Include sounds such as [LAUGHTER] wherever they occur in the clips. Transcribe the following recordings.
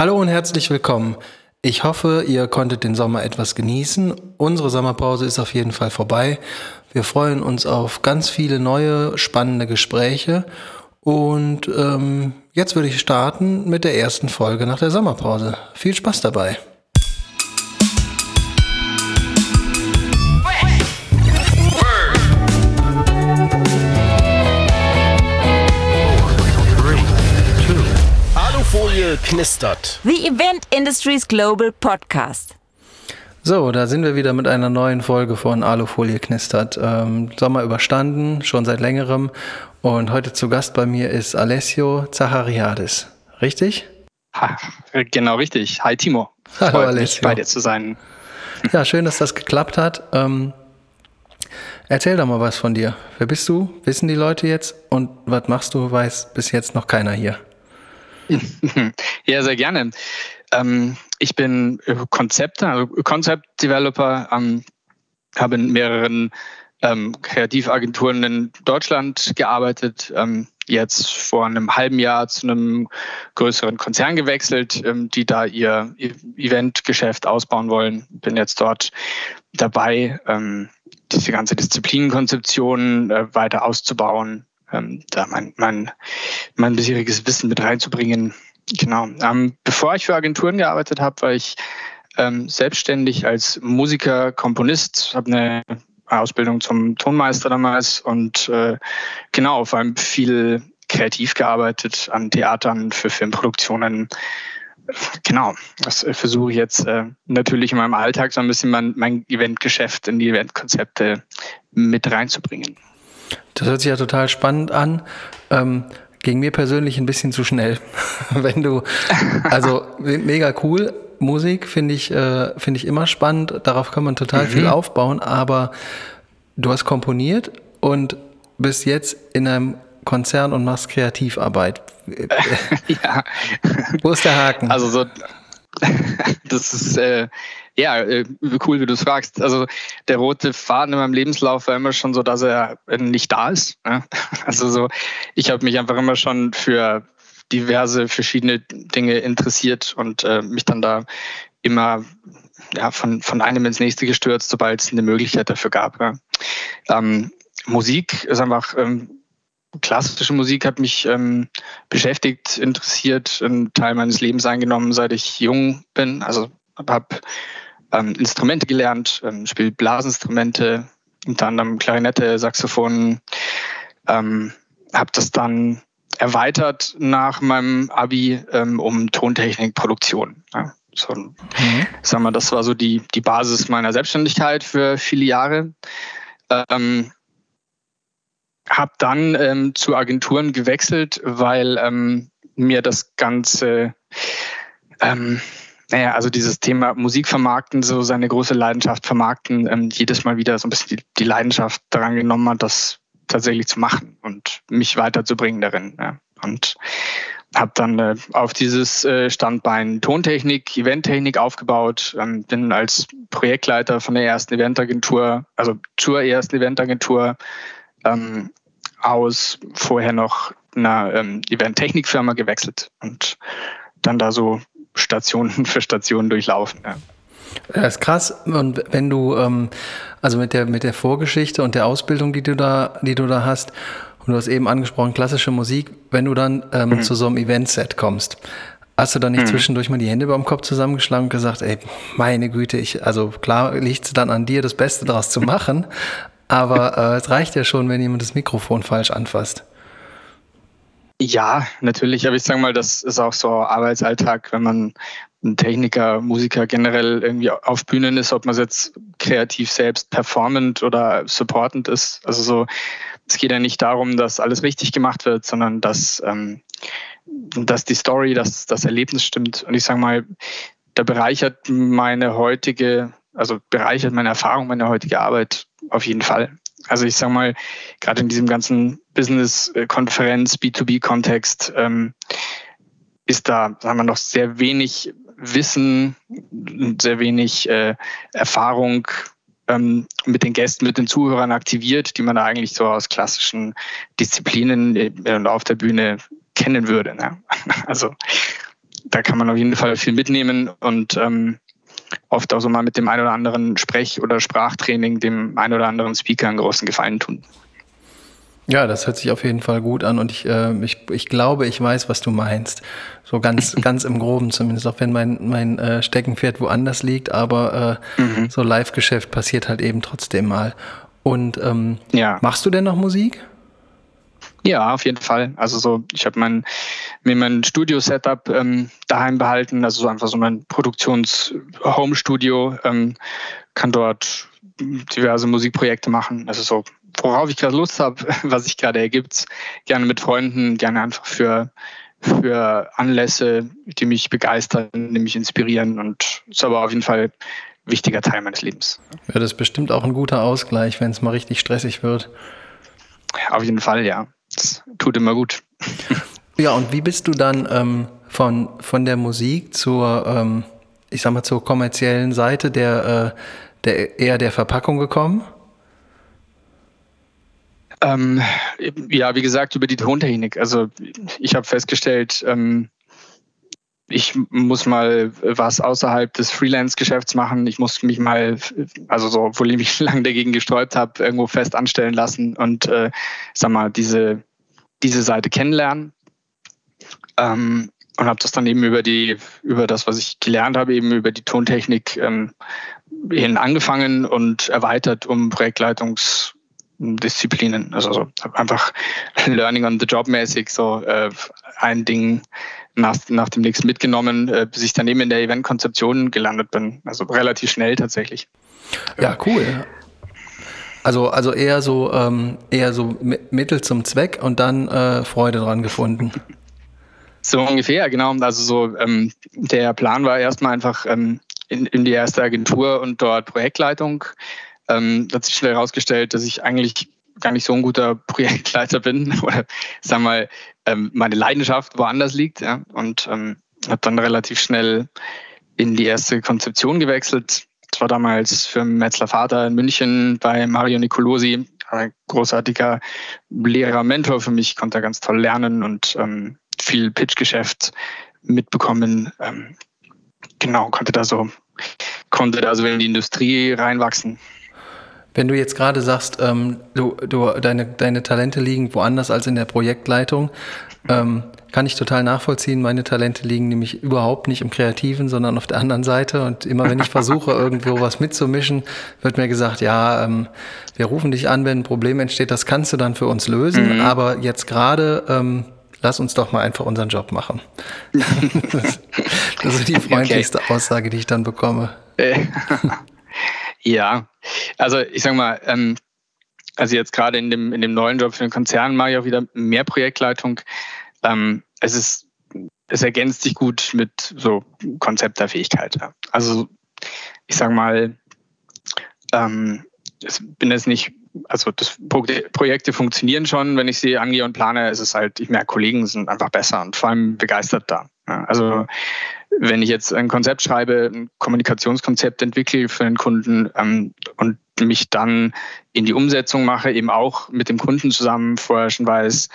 Hallo und herzlich willkommen. Ich hoffe, ihr konntet den Sommer etwas genießen. Unsere Sommerpause ist auf jeden Fall vorbei. Wir freuen uns auf ganz viele neue, spannende Gespräche. Und ähm, jetzt würde ich starten mit der ersten Folge nach der Sommerpause. Viel Spaß dabei. Knistert. The Event Industries Global Podcast. So, da sind wir wieder mit einer neuen Folge von Alufolie knistert. Ähm, Sommer überstanden, schon seit längerem. Und heute zu Gast bei mir ist Alessio Zachariadis. Richtig? Ha, genau richtig. Hi Timo. Hallo Freut Alessio. mich, bei dir zu sein. Ja, schön, dass das geklappt hat. Ähm, erzähl doch mal was von dir. Wer bist du? Wissen die Leute jetzt? Und was machst du? Weiß bis jetzt noch keiner hier. Ja, sehr gerne. Ähm, ich bin Konzepte, also Concept Developer, ähm, habe in mehreren ähm, Kreativagenturen in Deutschland gearbeitet, ähm, jetzt vor einem halben Jahr zu einem größeren Konzern gewechselt, ähm, die da ihr Eventgeschäft ausbauen wollen. Bin jetzt dort dabei, ähm, diese ganze Disziplinenkonzeption äh, weiter auszubauen, ähm, da mein, mein, mein bisheriges Wissen mit reinzubringen. Genau. Ähm, bevor ich für Agenturen gearbeitet habe, war ich ähm, selbstständig als Musiker, Komponist, habe eine Ausbildung zum Tonmeister damals und äh, genau, vor allem viel kreativ gearbeitet an Theatern für Filmproduktionen. Genau, das äh, versuche ich jetzt äh, natürlich in meinem Alltag so ein bisschen mein, mein Eventgeschäft in die Eventkonzepte mit reinzubringen. Das hört sich ja total spannend an. Ähm, ging mir persönlich ein bisschen zu schnell. [LAUGHS] Wenn du, also mega cool. Musik finde ich, äh, finde ich immer spannend. Darauf kann man total mhm. viel aufbauen. Aber du hast komponiert und bist jetzt in einem Konzern und machst Kreativarbeit. [LAUGHS] ja. Wo ist der Haken? Also so, [LAUGHS] das ist äh, ja äh, cool, wie du es fragst. Also der rote Faden in meinem Lebenslauf war immer schon so, dass er nicht da ist. Ne? [LAUGHS] Also so, ich habe mich einfach immer schon für diverse verschiedene Dinge interessiert und äh, mich dann da immer ja, von, von einem ins nächste gestürzt, sobald es eine Möglichkeit dafür gab. Ja. Ähm, Musik ist einfach ähm, klassische Musik hat mich ähm, beschäftigt, interessiert, einen Teil meines Lebens eingenommen, seit ich jung bin. Also habe ähm, Instrumente gelernt, ähm, spiele Blasinstrumente, unter anderem Klarinette, Saxophon. Ähm, habe das dann erweitert nach meinem Abi ähm, um Tontechnikproduktion. Ja. So, mhm. sagen wir, das war so die, die Basis meiner Selbstständigkeit für viele Jahre. Ähm, habe dann ähm, zu Agenturen gewechselt, weil ähm, mir das Ganze, ähm, naja, also dieses Thema Musik vermarkten, so seine große Leidenschaft vermarkten, ähm, jedes Mal wieder so ein bisschen die, die Leidenschaft daran genommen hat, das tatsächlich zu machen und mich weiterzubringen darin. Ja. Und habe dann äh, auf dieses äh, Standbein Tontechnik, Eventtechnik aufgebaut, ähm, bin als Projektleiter von der ersten Eventagentur, also zur ersten Eventagentur ähm, aus vorher noch einer ähm, Event-Technik-Firma gewechselt und dann da so Stationen [LAUGHS] für Stationen durchlaufen. Ja. Das ist krass. Und wenn du, ähm, also mit der, mit der Vorgeschichte und der Ausbildung, die du da, die du da hast, und du hast eben angesprochen, klassische Musik, wenn du dann ähm, mhm. zu so einem Event-Set kommst, hast du dann nicht mhm. zwischendurch mal die Hände beim Kopf zusammengeschlagen und gesagt, ey, meine Güte, ich, also klar liegt es dann an dir, das Beste daraus zu machen, aber äh, es reicht ja schon, wenn jemand das Mikrofon falsch anfasst. Ja, natürlich, aber ich sage mal, das ist auch so Arbeitsalltag, wenn man ein Techniker, Musiker generell irgendwie auf Bühnen ist, ob man jetzt kreativ selbst performend oder supportend ist. Also so, es geht ja nicht darum, dass alles richtig gemacht wird, sondern dass, ähm, dass die Story, dass das Erlebnis stimmt. Und ich sage mal, da bereichert meine heutige, also bereichert meine Erfahrung, meine heutige Arbeit auf jeden Fall. Also ich sage mal, gerade in diesem ganzen Business-Konferenz, B2B-Kontext, ähm, ist da, sagen wir noch, sehr wenig Wissen, sehr wenig äh, Erfahrung ähm, mit den Gästen, mit den Zuhörern aktiviert, die man da eigentlich so aus klassischen Disziplinen äh, auf der Bühne kennen würde. Ne? [LAUGHS] Also da kann man auf jeden Fall viel mitnehmen und ähm, oft auch so mal mit dem einen oder anderen Sprech- oder Sprachtraining dem einen oder anderen Speaker einen großen Gefallen tun. Ja, das hört sich auf jeden Fall gut an und ich, äh, ich, ich glaube, ich weiß, was du meinst. So ganz, [LAUGHS] ganz im Groben zumindest, auch wenn mein, mein äh, Steckenpferd woanders liegt, aber äh, mhm. so Live-Geschäft passiert halt eben trotzdem mal. Und ähm, ja. machst du denn noch Musik? Ja, auf jeden Fall. Also so, ich habe mein, mir mein Studio-Setup ähm, daheim behalten, also so einfach so mein Produktions-Home-Studio, ähm, kann dort diverse Musikprojekte machen. Also so, worauf ich gerade Lust habe, [LAUGHS] was sich gerade ergibt, gerne mit Freunden, gerne einfach für, für Anlässe, die mich begeistern, die mich inspirieren und ist aber auf jeden Fall ein wichtiger Teil meines Lebens. Ja, das ist bestimmt auch ein guter Ausgleich, wenn es mal richtig stressig wird. Auf jeden Fall, ja. Das tut immer gut. [LAUGHS] Ja, und wie bist du dann ähm, von, von der Musik zur, ähm, ich sag mal, zur kommerziellen Seite der, äh, der eher der Verpackung gekommen? Ähm, ja, wie gesagt, über die Tontechnik. Also ich habe festgestellt, ähm, ich muss mal was außerhalb des Freelance-Geschäfts machen. Ich muss mich mal, also so, obwohl ich mich [LAUGHS] lange dagegen gesträubt habe, irgendwo fest anstellen lassen und äh, sag mal, diese, diese Seite kennenlernen. Ähm, und habe das dann eben über die, über das, was ich gelernt habe, eben über die Tontechnik ähm, hin angefangen und erweitert um Projektleitungsdisziplinen. Also so einfach [LAUGHS] Learning on the Job mäßig so äh, ein Ding nach, nach dem nächsten mitgenommen, äh, bis ich dann eben in der Eventkonzeption gelandet bin. Also relativ schnell tatsächlich. Ja, cool. Also, also eher so ähm, eher so Mittel zum Zweck und dann äh, Freude dran gefunden. [LAUGHS] So ungefähr, genau. Also so ähm, der Plan war erstmal einfach ähm, in, in die erste Agentur und dort Projektleitung. Ähm, hat sich schnell herausgestellt, dass ich eigentlich gar nicht so ein guter [LAUGHS] Projektleiter bin [LAUGHS] oder sagen wir mal, ähm, meine Leidenschaft woanders liegt. Ja? Und ähm, habe dann relativ schnell in die erste Konzeption gewechselt. Das war damals für Metzler Vater in München bei Mario Nicolosi, ein großartiger Lehrer, Mentor für mich, konnte ganz toll lernen und ähm, viel Pitchgeschäft mitbekommen. Ähm, genau, konnte da so, konnte da so in die Industrie reinwachsen. Wenn du jetzt gerade sagst, ähm, du, du, deine, deine Talente liegen woanders als in der Projektleitung, ähm, kann ich total nachvollziehen. Meine Talente liegen nämlich überhaupt nicht im Kreativen, sondern auf der anderen Seite. Und immer wenn ich [LAUGHS] versuche, irgendwo was mitzumischen, wird mir gesagt, ja, ähm, wir rufen dich an, wenn ein Problem entsteht, das kannst du dann für uns lösen. Mhm. Aber jetzt gerade, ähm, lass uns doch mal einfach unseren Job machen. [LAUGHS] [LAUGHS] das, ist die freundlichste okay. Aussage, die ich dann bekomme. Ja, also ich sag mal, ähm, also jetzt gerade in dem, in dem neuen Job für den Konzern mache ich auch wieder mehr Projektleitung. Ähm, es ist, es ergänzt sich gut mit so Konzept der Fähigkeit. Ja. Also ich sag mal, ähm, ich bin jetzt nicht, also das Projekte funktionieren schon, wenn ich sie angehe und plane, ist es halt, ich merke, Kollegen sind einfach besser und vor allem begeistert da. Also wenn ich jetzt ein Konzept schreibe, ein Kommunikationskonzept entwickle für einen Kunden ähm, und mich dann in die Umsetzung mache, eben auch mit dem Kunden zusammen vorher schon weiß,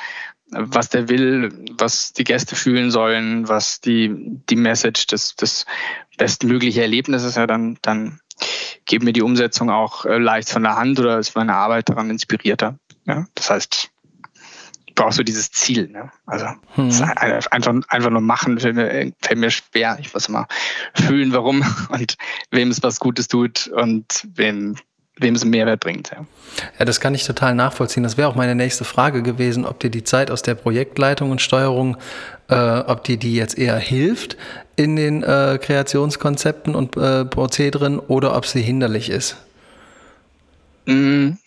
was der will, was die Gäste fühlen sollen, was die, die Message des, des bestmögliche Erlebnisses ja dann, dann geht mir die Umsetzung auch äh, leicht von der Hand oder ist meine Arbeit daran inspirierter. Ja? Das heißt, brauchst du dieses Ziel. Ne? Also hm. einfach, einfach nur machen fällt mir, fällt mir schwer. Ich muss immer fühlen, warum [LAUGHS] und wem es was Gutes tut und wem wem es einen Mehrwert bringt. Ja. ja, das kann ich total nachvollziehen. Das wäre auch meine nächste Frage gewesen, ob dir die Zeit aus der Projektleitung und Steuerung, äh, ob dir die jetzt eher hilft in den äh, Kreationskonzepten und äh, Prozederen oder ob sie hinderlich ist. Mm.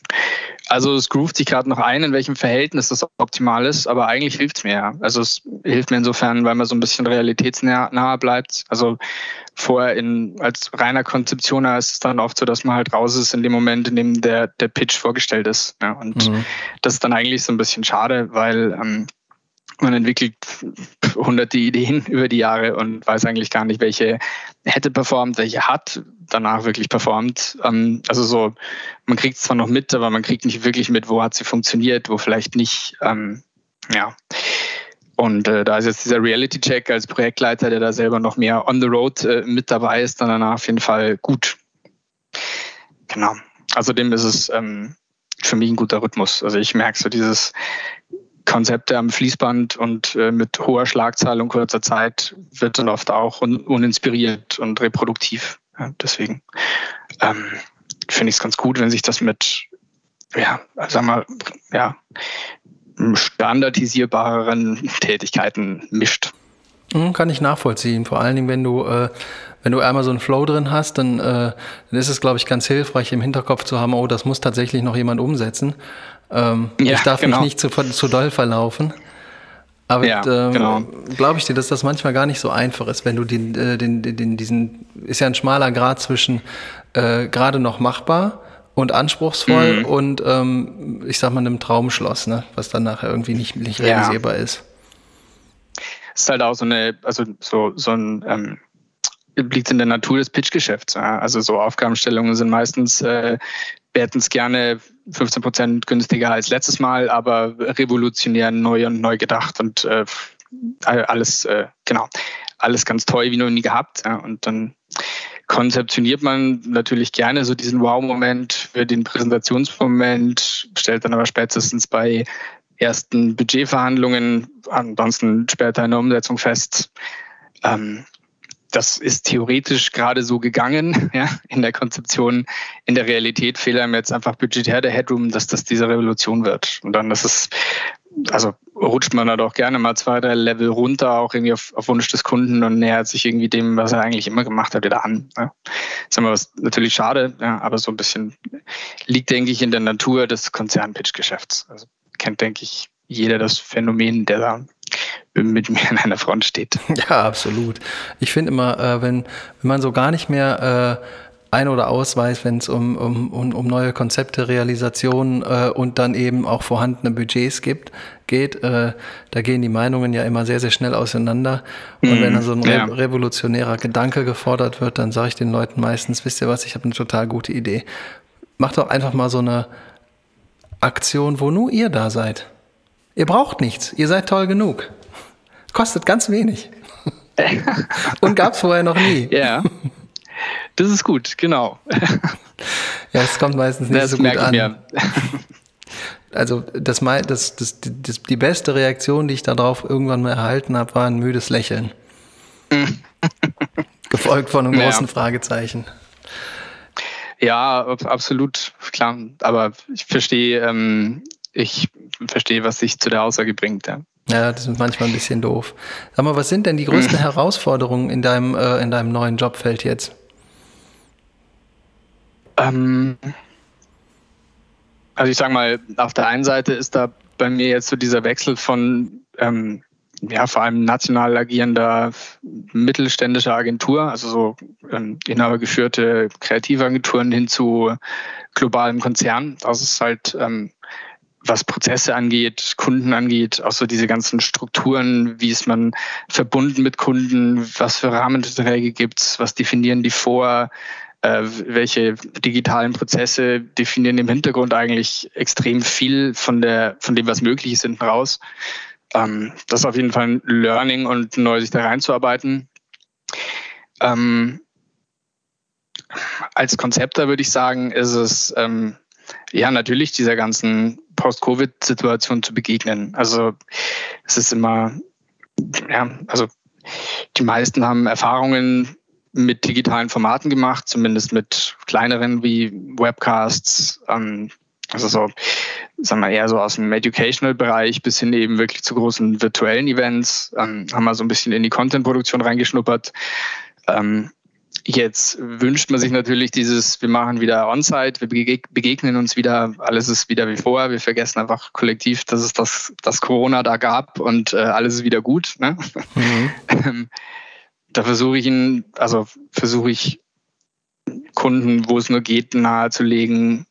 Also es groovt sich gerade noch ein, in welchem Verhältnis das optimal ist, aber eigentlich hilft es mir ja. Also es hilft mir insofern, weil man so ein bisschen realitätsnah bleibt. Also vorher in, als reiner Konzeptioner ist es dann oft so, dass man halt raus ist in dem Moment, in dem der, der Pitch vorgestellt ist. Ja. Und mhm. das ist dann eigentlich so ein bisschen schade, weil ähm, man entwickelt hunderte Ideen [LAUGHS] über die Jahre und weiß eigentlich gar nicht, welche hätte performt, welche hat danach wirklich performt. Ähm, also so, man kriegt es zwar noch mit, aber man kriegt nicht wirklich mit, wo hat sie funktioniert, wo vielleicht nicht. Ähm, ja. Und äh, da ist jetzt dieser Reality-Check als Projektleiter, der da selber noch mehr on the road äh, mit dabei ist, dann danach auf jeden Fall gut. Genau. Außerdem ist es ähm, für mich ein guter Rhythmus. Also ich merke so dieses Konzepte am Fließband und äh, mit hoher Schlagzahl und kurzer Zeit wird dann oft auch un uninspiriert und reproduktiv. Ja, deswegen ähm, finde ich es ganz gut, wenn sich das mit, ja, sag mal, ja, standardisierbareren [LAUGHS] Tätigkeiten mischt. Mhm, kann ich nachvollziehen. Vor allen Dingen, wenn du, äh, wenn du einmal so einen Flow drin hast, dann, äh, dann ist es, glaube ich, ganz hilfreich, im Hinterkopf zu haben, oh, das muss tatsächlich noch jemand umsetzen. Ähm, ja, ich darf genau. mich nicht zu, zu doll verlaufen. Aber ja, ähm, genau. glaube ich dir, dass das manchmal gar nicht so einfach ist, wenn du den, äh, den, den, den diesen, ist ja ein schmaler Grad zwischen äh, gerade noch machbar und anspruchsvoll mhm. und ähm, ich sag mal einem Traumschloss, ne? was dann nachher irgendwie nicht, nicht realisierbar ja. ist. Es ist halt auch so eine, also so, so ein ähm, liegt in der Natur des Pitchgeschäfts. Ja? Also so Aufgabenstellungen sind meistens äh, wir hätten es gerne 15 Prozent günstiger als letztes Mal, aber revolutionär neu und neu gedacht und äh, alles, äh, genau, alles ganz toll wie noch nie gehabt. Ja. Und dann konzeptioniert man natürlich gerne so diesen Wow-Moment für den Präsentationsmoment, stellt dann aber spätestens bei ersten Budgetverhandlungen, ansonsten später in der Umsetzung fest, ähm, das ist theoretisch gerade so gegangen, [LAUGHS] ja, in der Konzeption. In der Realität fehlt einem jetzt einfach budgetär der Headroom, dass das diese Revolution wird. Und dann ist es, also rutscht man da doch gerne mal zwei, drei Level runter, auch irgendwie auf, auf Wunsch des Kunden und nähert sich irgendwie dem, was er eigentlich immer gemacht hat, wieder an. Ja. Das ist immer was natürlich schade, ja, aber so ein bisschen liegt, denke ich, in der Natur des Konzern-Pitch-Geschäfts. Also kennt, denke ich, jeder das Phänomen, der da mit mir an einer Front steht. [LAUGHS] Ja, absolut. Ich finde immer, äh, wenn, wenn man so gar nicht mehr äh, ein- oder ausweist, wenn es um, um, um, um neue Konzepte, Realisationen äh, und dann eben auch vorhandene Budgets gibt, geht, äh, da gehen die Meinungen ja immer sehr, sehr schnell auseinander. Und mm, wenn dann so ein ja. revolutionärer Gedanke gefordert wird, dann sage ich den Leuten meistens, wisst ihr was, ich habe eine total gute Idee. Macht doch einfach mal so eine Aktion, wo nur ihr da seid. Ihr braucht nichts, ihr seid toll genug. Kostet ganz wenig. [LAUGHS] Und gab es vorher noch nie. Ja. Das ist gut, genau. Ja, es kommt meistens nicht das so gut an. Mir. [LAUGHS] Also das, das, das, das, die beste Reaktion, die ich darauf irgendwann mal erhalten habe, war ein müdes Lächeln. [LAUGHS] Gefolgt von einem großen ja. Fragezeichen. Ja, absolut, klar. Aber ich verstehe, ähm, ich verstehe, was sich zu der Aussage bringt. Ja. Ja, das ist manchmal ein bisschen doof. Sag mal, was sind denn die größten mhm. Herausforderungen in deinem, äh, in deinem neuen Jobfeld jetzt? Ähm, also ich sage mal, auf der einen Seite ist da bei mir jetzt so dieser Wechsel von ähm, ja, vor allem national agierender mittelständischer Agentur, also so ähm, inhabergeführte Kreativagenturen hin zu globalem Konzern. Das ist halt ähm, was Prozesse angeht, Kunden angeht, auch so diese ganzen Strukturen, wie ist man verbunden mit Kunden, was für Rahmenverträge gibt's, was definieren die vor, äh, welche digitalen Prozesse definieren im Hintergrund eigentlich extrem viel von der, von dem, was möglich ist, hinten raus. Ähm, das ist auf jeden Fall ein Learning und neu sich da reinzuarbeiten. Ähm, als Konzepter würde ich sagen, ist es ähm, ja natürlich dieser ganzen Post-Covid-Situation zu begegnen. Also es ist immer, ja, also die meisten haben Erfahrungen mit digitalen Formaten gemacht, zumindest mit kleineren wie Webcasts, ähm, also so, sagen wir eher so aus dem Educational-Bereich bis hin eben wirklich zu großen virtuellen Events, ähm, haben wir so ein bisschen in die Content-Produktion reingeschnuppert. Ähm, Jetzt wünscht man sich natürlich dieses, wir machen wieder On-Site, wir begegnen uns wieder, alles ist wieder wie vorher, wir vergessen einfach kollektiv, dass es das, das Corona da gab und äh, alles ist wieder gut. Ne? Mhm. [LAUGHS] da versuche ich ihn, also versuche ich Kunden, wo es nur geht, nahezulegen,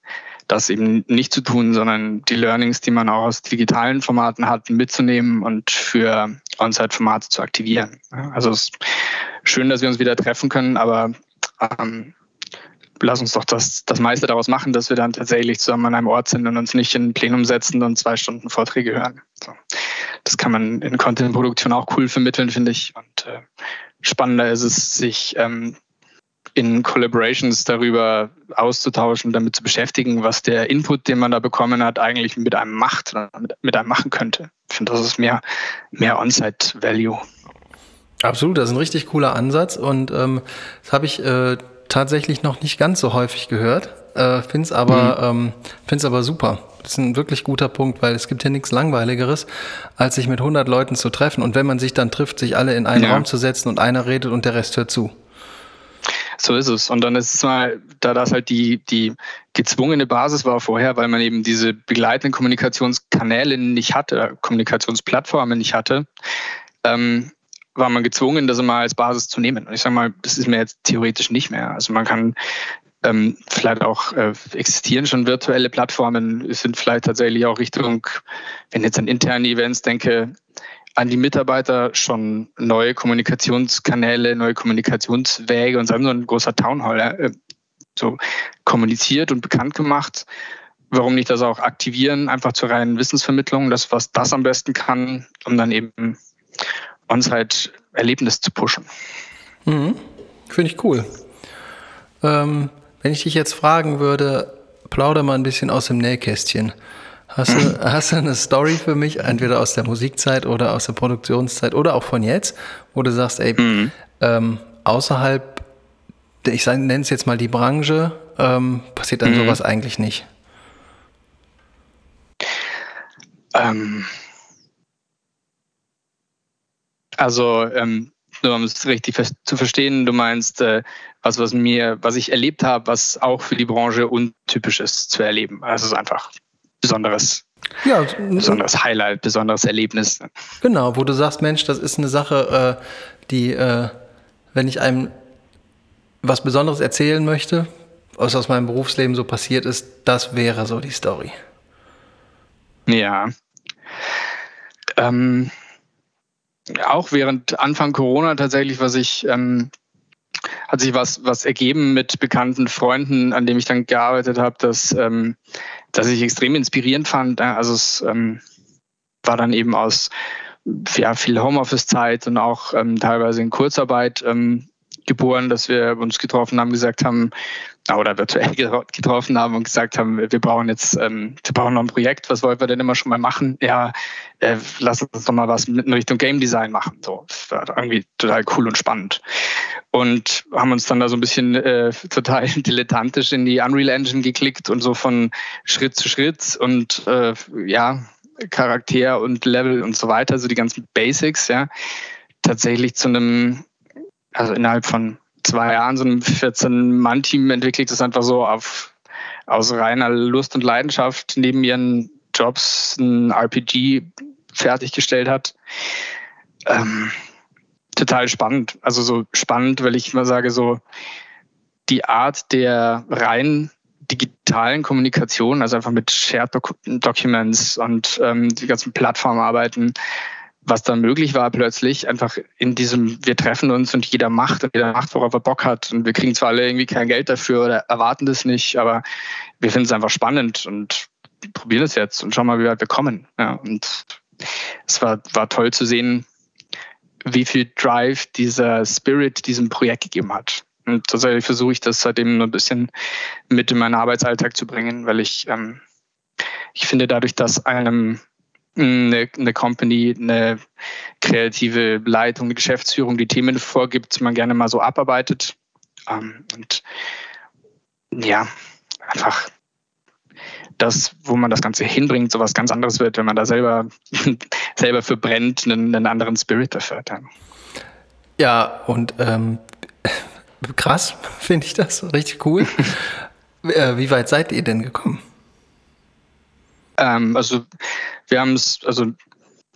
das eben nicht zu tun, sondern die Learnings, die man auch aus digitalen Formaten hat, mitzunehmen und für On-Site-Formate zu aktivieren. Also es ist schön, dass wir uns wieder treffen können, aber ähm, lass uns doch das, das meiste daraus machen, dass wir dann tatsächlich zusammen an einem Ort sind und uns nicht in ein Plenum setzen und zwei Stunden Vorträge hören. So. das kann man in Content-Produktion auch cool vermitteln, finde ich. Und äh, spannender ist es, sich ähm, in Collaborations darüber auszutauschen, damit zu beschäftigen, was der Input, den man da bekommen hat, eigentlich mit einem macht oder mit, einem machen könnte. Ich finde, das ist mehr, mehr On-Site-Value. Absolut, das ist ein richtig cooler Ansatz und ähm, das habe ich äh, tatsächlich noch nicht ganz so häufig gehört. Äh, finde es aber, mhm. ähm, find's aber super. Das ist ein wirklich guter Punkt, weil es gibt ja nichts Langweiligeres, als sich mit 100 Leuten zu treffen und wenn man sich dann trifft, sich alle in einen ja. Raum zu setzen und einer redet und der Rest hört zu. So ist es. Und dann ist es mal, da das halt die, die gezwungene Basis war vorher, weil man eben diese begleitenden Kommunikationskanäle nicht hatte, Kommunikationsplattformen nicht hatte, ähm, war man gezwungen, das immer als Basis zu nehmen. Und ich sage mal, das ist mir jetzt theoretisch nicht mehr. Also man kann ähm, vielleicht auch äh, existieren schon virtuelle Plattformen, sind vielleicht tatsächlich auch Richtung, wenn jetzt an interne Events denke, an die Mitarbeiter schon neue Kommunikationskanäle, neue Kommunikationswege und so ein großer Townhall äh, so kommuniziert und bekannt gemacht. Warum nicht das auch aktivieren, einfach zur reinen Wissensvermittlung, das, was das am besten kann, um dann eben On-Site-Erlebnis zu pushen. Mhm. Finde ich cool. Ähm, wenn ich dich jetzt fragen würde, plauder mal ein bisschen aus dem Nähkästchen. Hast du, hast du eine Story für mich, entweder aus der Musikzeit oder aus der Produktionszeit oder auch von jetzt, wo du sagst, ey, mhm. ähm, außerhalb, ich nenne es jetzt mal die Branche, ähm, passiert dann mhm. sowas eigentlich nicht? Ähm, also, ähm, nur um es richtig zu verstehen, du meinst äh, was, was mir, was ich erlebt habe, was auch für die Branche untypisch ist zu erleben. Also es ist einfach besonderes, ja, besonderes Highlight, besonderes Erlebnis. Genau, wo du sagst, Mensch, das ist eine Sache, äh, die, äh, wenn ich einem was Besonderes erzählen möchte, was aus meinem Berufsleben so passiert ist, das wäre so die Story. Ja. Ähm, auch während Anfang Corona tatsächlich, was ich ähm, hat sich was, was ergeben mit bekannten Freunden, an dem ich dann gearbeitet habe, dass, ähm, dass ich extrem inspirierend fand. Also es ähm, war dann eben aus ja, viel Homeoffice-Zeit und auch ähm, teilweise in Kurzarbeit ähm, geboren, dass wir uns getroffen haben, gesagt haben, oder virtuell [LAUGHS] getroffen haben und gesagt haben, wir brauchen jetzt, ähm, wir brauchen noch ein Projekt, was wollen wir denn immer schon mal machen? Ja, äh, lass uns doch mal was in Richtung Game Design machen. So, das war irgendwie total cool und spannend. Und haben uns dann da so ein bisschen äh, total [LAUGHS] dilettantisch in die Unreal Engine geklickt und so von Schritt zu Schritt und äh, ja, Charakter und Level und so weiter, so die ganzen Basics, ja, tatsächlich zu einem also innerhalb von zwei Jahren so ein 14-Mann-Team entwickelt, das einfach so auf, aus reiner Lust und Leidenschaft neben ihren Jobs ein RPG fertiggestellt hat. Ähm, total spannend. Also so spannend, weil ich mal sage, so die Art der rein digitalen Kommunikation, also einfach mit Shared Documents und ähm, die ganzen Plattformen arbeiten, was dann möglich war plötzlich, einfach in diesem, wir treffen uns und jeder macht und jeder macht, worauf er Bock hat. Und wir kriegen zwar alle irgendwie kein Geld dafür oder erwarten das nicht, aber wir finden es einfach spannend und probieren es jetzt und schauen mal, wie weit wir kommen. Ja, und es war, war toll zu sehen, wie viel Drive dieser Spirit diesem Projekt gegeben hat. Und tatsächlich versuche ich das seitdem ein bisschen mit in meinen Arbeitsalltag zu bringen, weil ich, ähm, ich finde, dadurch, dass einem eine, eine Company, eine kreative Leitung, eine Geschäftsführung, die Themen vorgibt, man gerne mal so abarbeitet. Ähm, und ja, einfach das, wo man das Ganze hinbringt, so was ganz anderes wird, wenn man da selber, [LAUGHS] selber für brennt, einen, einen anderen Spirit dafür hat. Ja, und ähm, krass [LAUGHS] finde ich das, richtig cool. [LAUGHS] Äh, wie weit seid ihr denn gekommen? Ähm, also wir haben es, also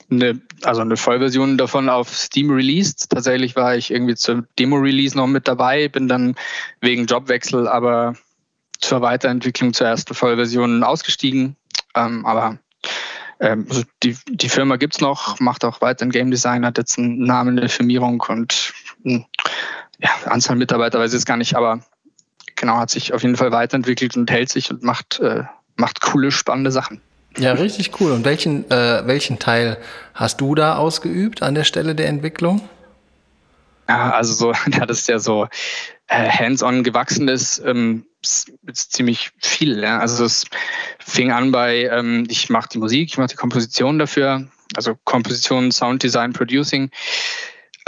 eine, also eine Vollversion davon auf Steam released. Tatsächlich war ich irgendwie zur Demo-Release noch mit dabei, bin dann wegen Jobwechsel aber zur Weiterentwicklung zur ersten Vollversion ausgestiegen. Ähm, aber ähm, also die, die Firma gibt es noch, macht auch weiter ein Game Design, hat jetzt einen Namen, eine Firmierung und hm, ja, Anzahl Mitarbeiter weiß ich jetzt gar nicht, aber genau, hat sich auf jeden Fall weiterentwickelt und hält sich und macht, äh, macht coole, spannende Sachen. Ja, richtig cool. Und welchen, äh, welchen Teil hast du da ausgeübt an der Stelle der Entwicklung? Ja, also so, [LAUGHS] da das ja so äh, hands-on gewachsen ist, ähm, ist, ist ziemlich viel. Ja. Also es fing an bei, ähm, ich mache die Musik, ich mache die Komposition dafür, also Komposition, Sounddesign, Producing,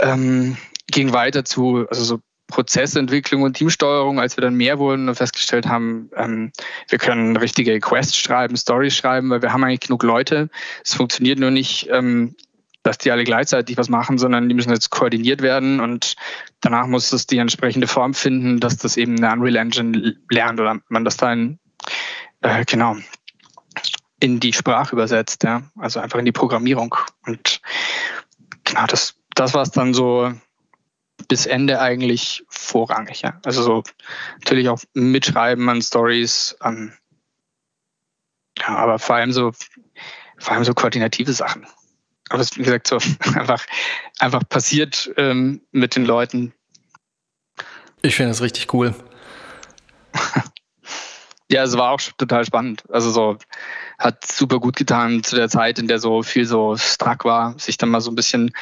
ähm, ging weiter zu, also so Prozessentwicklung und Teamsteuerung, als wir dann mehr wurden und festgestellt haben, ähm, wir können richtige Quests schreiben, Stories schreiben, weil wir haben eigentlich genug Leute. Es funktioniert nur nicht, ähm, dass die alle gleichzeitig was machen, sondern die müssen jetzt koordiniert werden und danach muss es die entsprechende Form finden, dass das eben eine Unreal Engine lernt oder man das dann äh, genau in die Sprache übersetzt, ja, also einfach in die Programmierung und genau das, das war es dann so bis Ende eigentlich vorrangig. Ja. Also so natürlich auch mitschreiben an Stories, ähm, ja, aber vor allem so, vor allem so koordinative Sachen. Aber es ist, wie gesagt, so [LAUGHS] einfach, einfach passiert ähm, mit den Leuten. Ich finde es richtig cool. [LAUGHS] ja, es war auch total spannend. Also so hat super gut getan zu der Zeit, in der so viel so stark war, sich dann mal so ein bisschen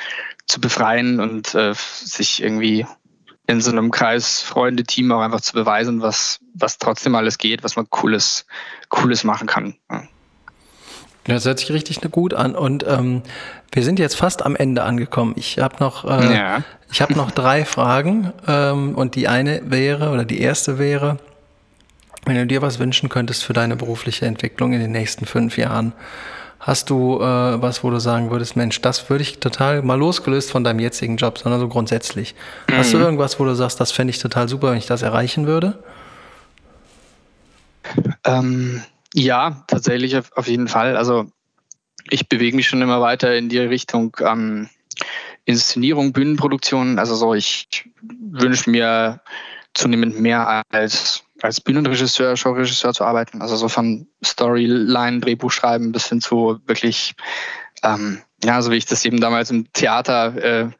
zu befreien und äh, sich irgendwie in so einem Kreis Freunde-Team auch einfach zu beweisen, was, was trotzdem alles geht, was man Cooles, Cooles machen kann. Ja. Das hört sich richtig gut an. Und ähm, wir sind jetzt fast am Ende angekommen. Ich habe noch, äh, ja. ich habe noch drei [LAUGHS] Fragen. Ähm, und die eine wäre, oder die erste wäre, wenn du dir was wünschen könntest für deine berufliche Entwicklung in den nächsten fünf Jahren, Hast du äh, was, wo du sagen würdest, Mensch, das würde ich total mal losgelöst von deinem jetzigen Job, sondern so grundsätzlich. Mhm. Hast du mhm. irgendwas, wo du sagst, das fände ich total super, wenn ich das erreichen würde? Ähm, ja, tatsächlich auf jeden Fall. Also ich bewege mich schon immer weiter in die Richtung ähm, Inszenierung, Bühnenproduktion. Also so, ich wünsche mir zunehmend mehr als als Bühnenregisseur, Showregisseur zu arbeiten. Also so von Storyline, Drehbuch schreiben bis hin zu wirklich, ähm, ja, so wie ich das eben damals im Theater äh,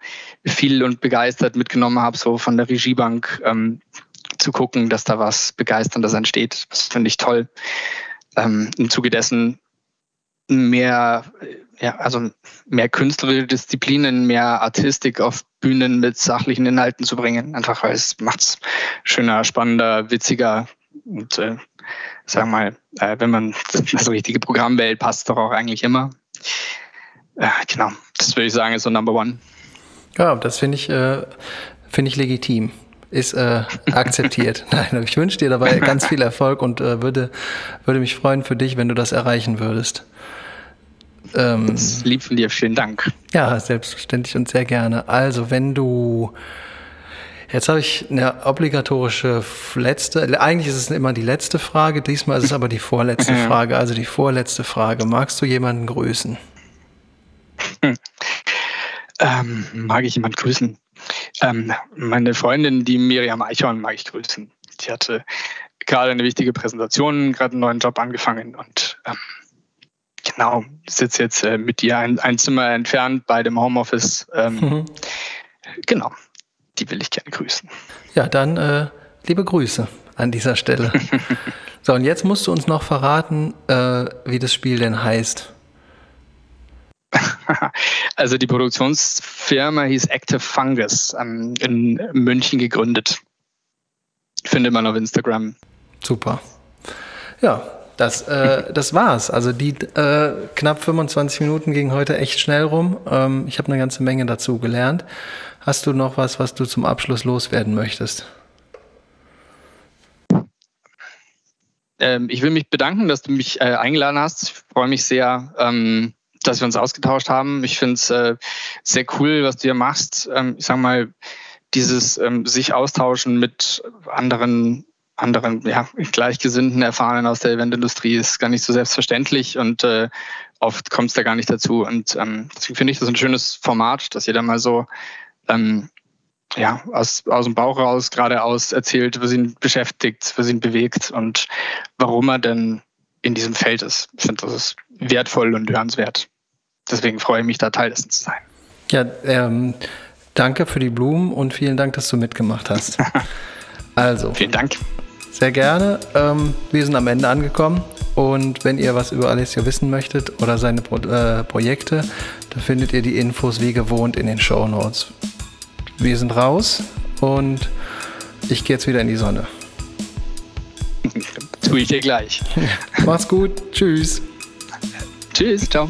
viel und begeistert mitgenommen habe, so von der Regiebank ähm, zu gucken, dass da was Begeisterndes entsteht. Das finde ich toll. Ähm, Im Zuge dessen mehr, ja, also mehr künstlerische Disziplinen, mehr Artistik auf Bühnen mit sachlichen Inhalten zu bringen. Einfach weil es macht's schöner, spannender, witziger und äh, sagen wir mal, äh, wenn man das richtige Programm wählt, passt doch auch eigentlich immer. Äh, genau, das würde ich sagen, ist so Number One. Ja, das finde ich, äh, finde ich legitim ist äh, akzeptiert. [LAUGHS] Nein, ich wünsche dir dabei ganz viel Erfolg und äh, würde, würde mich freuen für dich, wenn du das erreichen würdest. Ähm, das lieb von dir, vielen Dank. Ja, selbstverständlich und sehr gerne. Also, wenn du Jetzt habe ich eine obligatorische letzte, eigentlich ist es immer die letzte Frage, diesmal ist es aber die vorletzte [LAUGHS] Frage. Also die vorletzte Frage. Magst du jemanden grüßen? Hm. Ähm, mag ich jemanden grüßen? Ähm, meine Freundin, die Miriam Eichhorn, mag ich grüßen. Die hatte gerade eine wichtige Präsentation, gerade einen neuen Job angefangen und ähm, Genau, sitze jetzt äh, mit dir ein, ein, Zimmer entfernt bei dem Homeoffice. Ähm, mhm. Genau, die will ich gerne grüßen. Ja, dann äh, liebe Grüße an dieser Stelle. [LAUGHS] so, und jetzt musst du uns noch verraten, äh, wie das Spiel denn heißt. [LAUGHS] also die Produktionsfirma hieß Active Fungus, ähm, in München gegründet. Findet man auf Instagram. Super. Ja, das, äh, [LAUGHS] das war's. Also die äh, knapp 25 Minuten gingen heute echt schnell rum. Ähm, ich habe eine ganze Menge dazu gelernt. Hast du noch was, was du zum Abschluss loswerden möchtest? Ähm, ich will mich bedanken, dass du mich äh, eingeladen hast. Ich freue mich sehr, ähm, dass wir uns ausgetauscht haben. Ich finde es äh, sehr cool, was du hier machst. Ähm, ich sage mal, dieses ähm, sich austauschen mit anderen anderen ja, Gleichgesinnten, Erfahrenen aus der Eventindustrie ist gar nicht so selbstverständlich und äh, oft kommt es da gar nicht dazu. Und ähm, deswegen finde ich das ein schönes Format, dass jeder mal so ähm, ja, aus, aus dem Bauch raus geradeaus erzählt, was ihn beschäftigt, was ihn bewegt und warum er denn in diesem Feld ist. Ich finde, das ist wertvoll und hörenswert. Deswegen freue ich mich, da Teil dessen zu sein. Ja, ähm, danke für die Blumen und vielen Dank, dass du mitgemacht hast. [LAUGHS] Also. Vielen Dank. Sehr gerne. Ähm, wir sind am Ende angekommen. Und wenn ihr was über Alessio wissen möchtet oder seine Pro äh, Projekte, da findet ihr die Infos wie gewohnt in den Show Notes. Wir sind raus und ich gehe jetzt wieder in die Sonne. [LAUGHS] Tue ich dir gleich. [LAUGHS] Mach's gut. Tschüss. Tschüss. Ciao.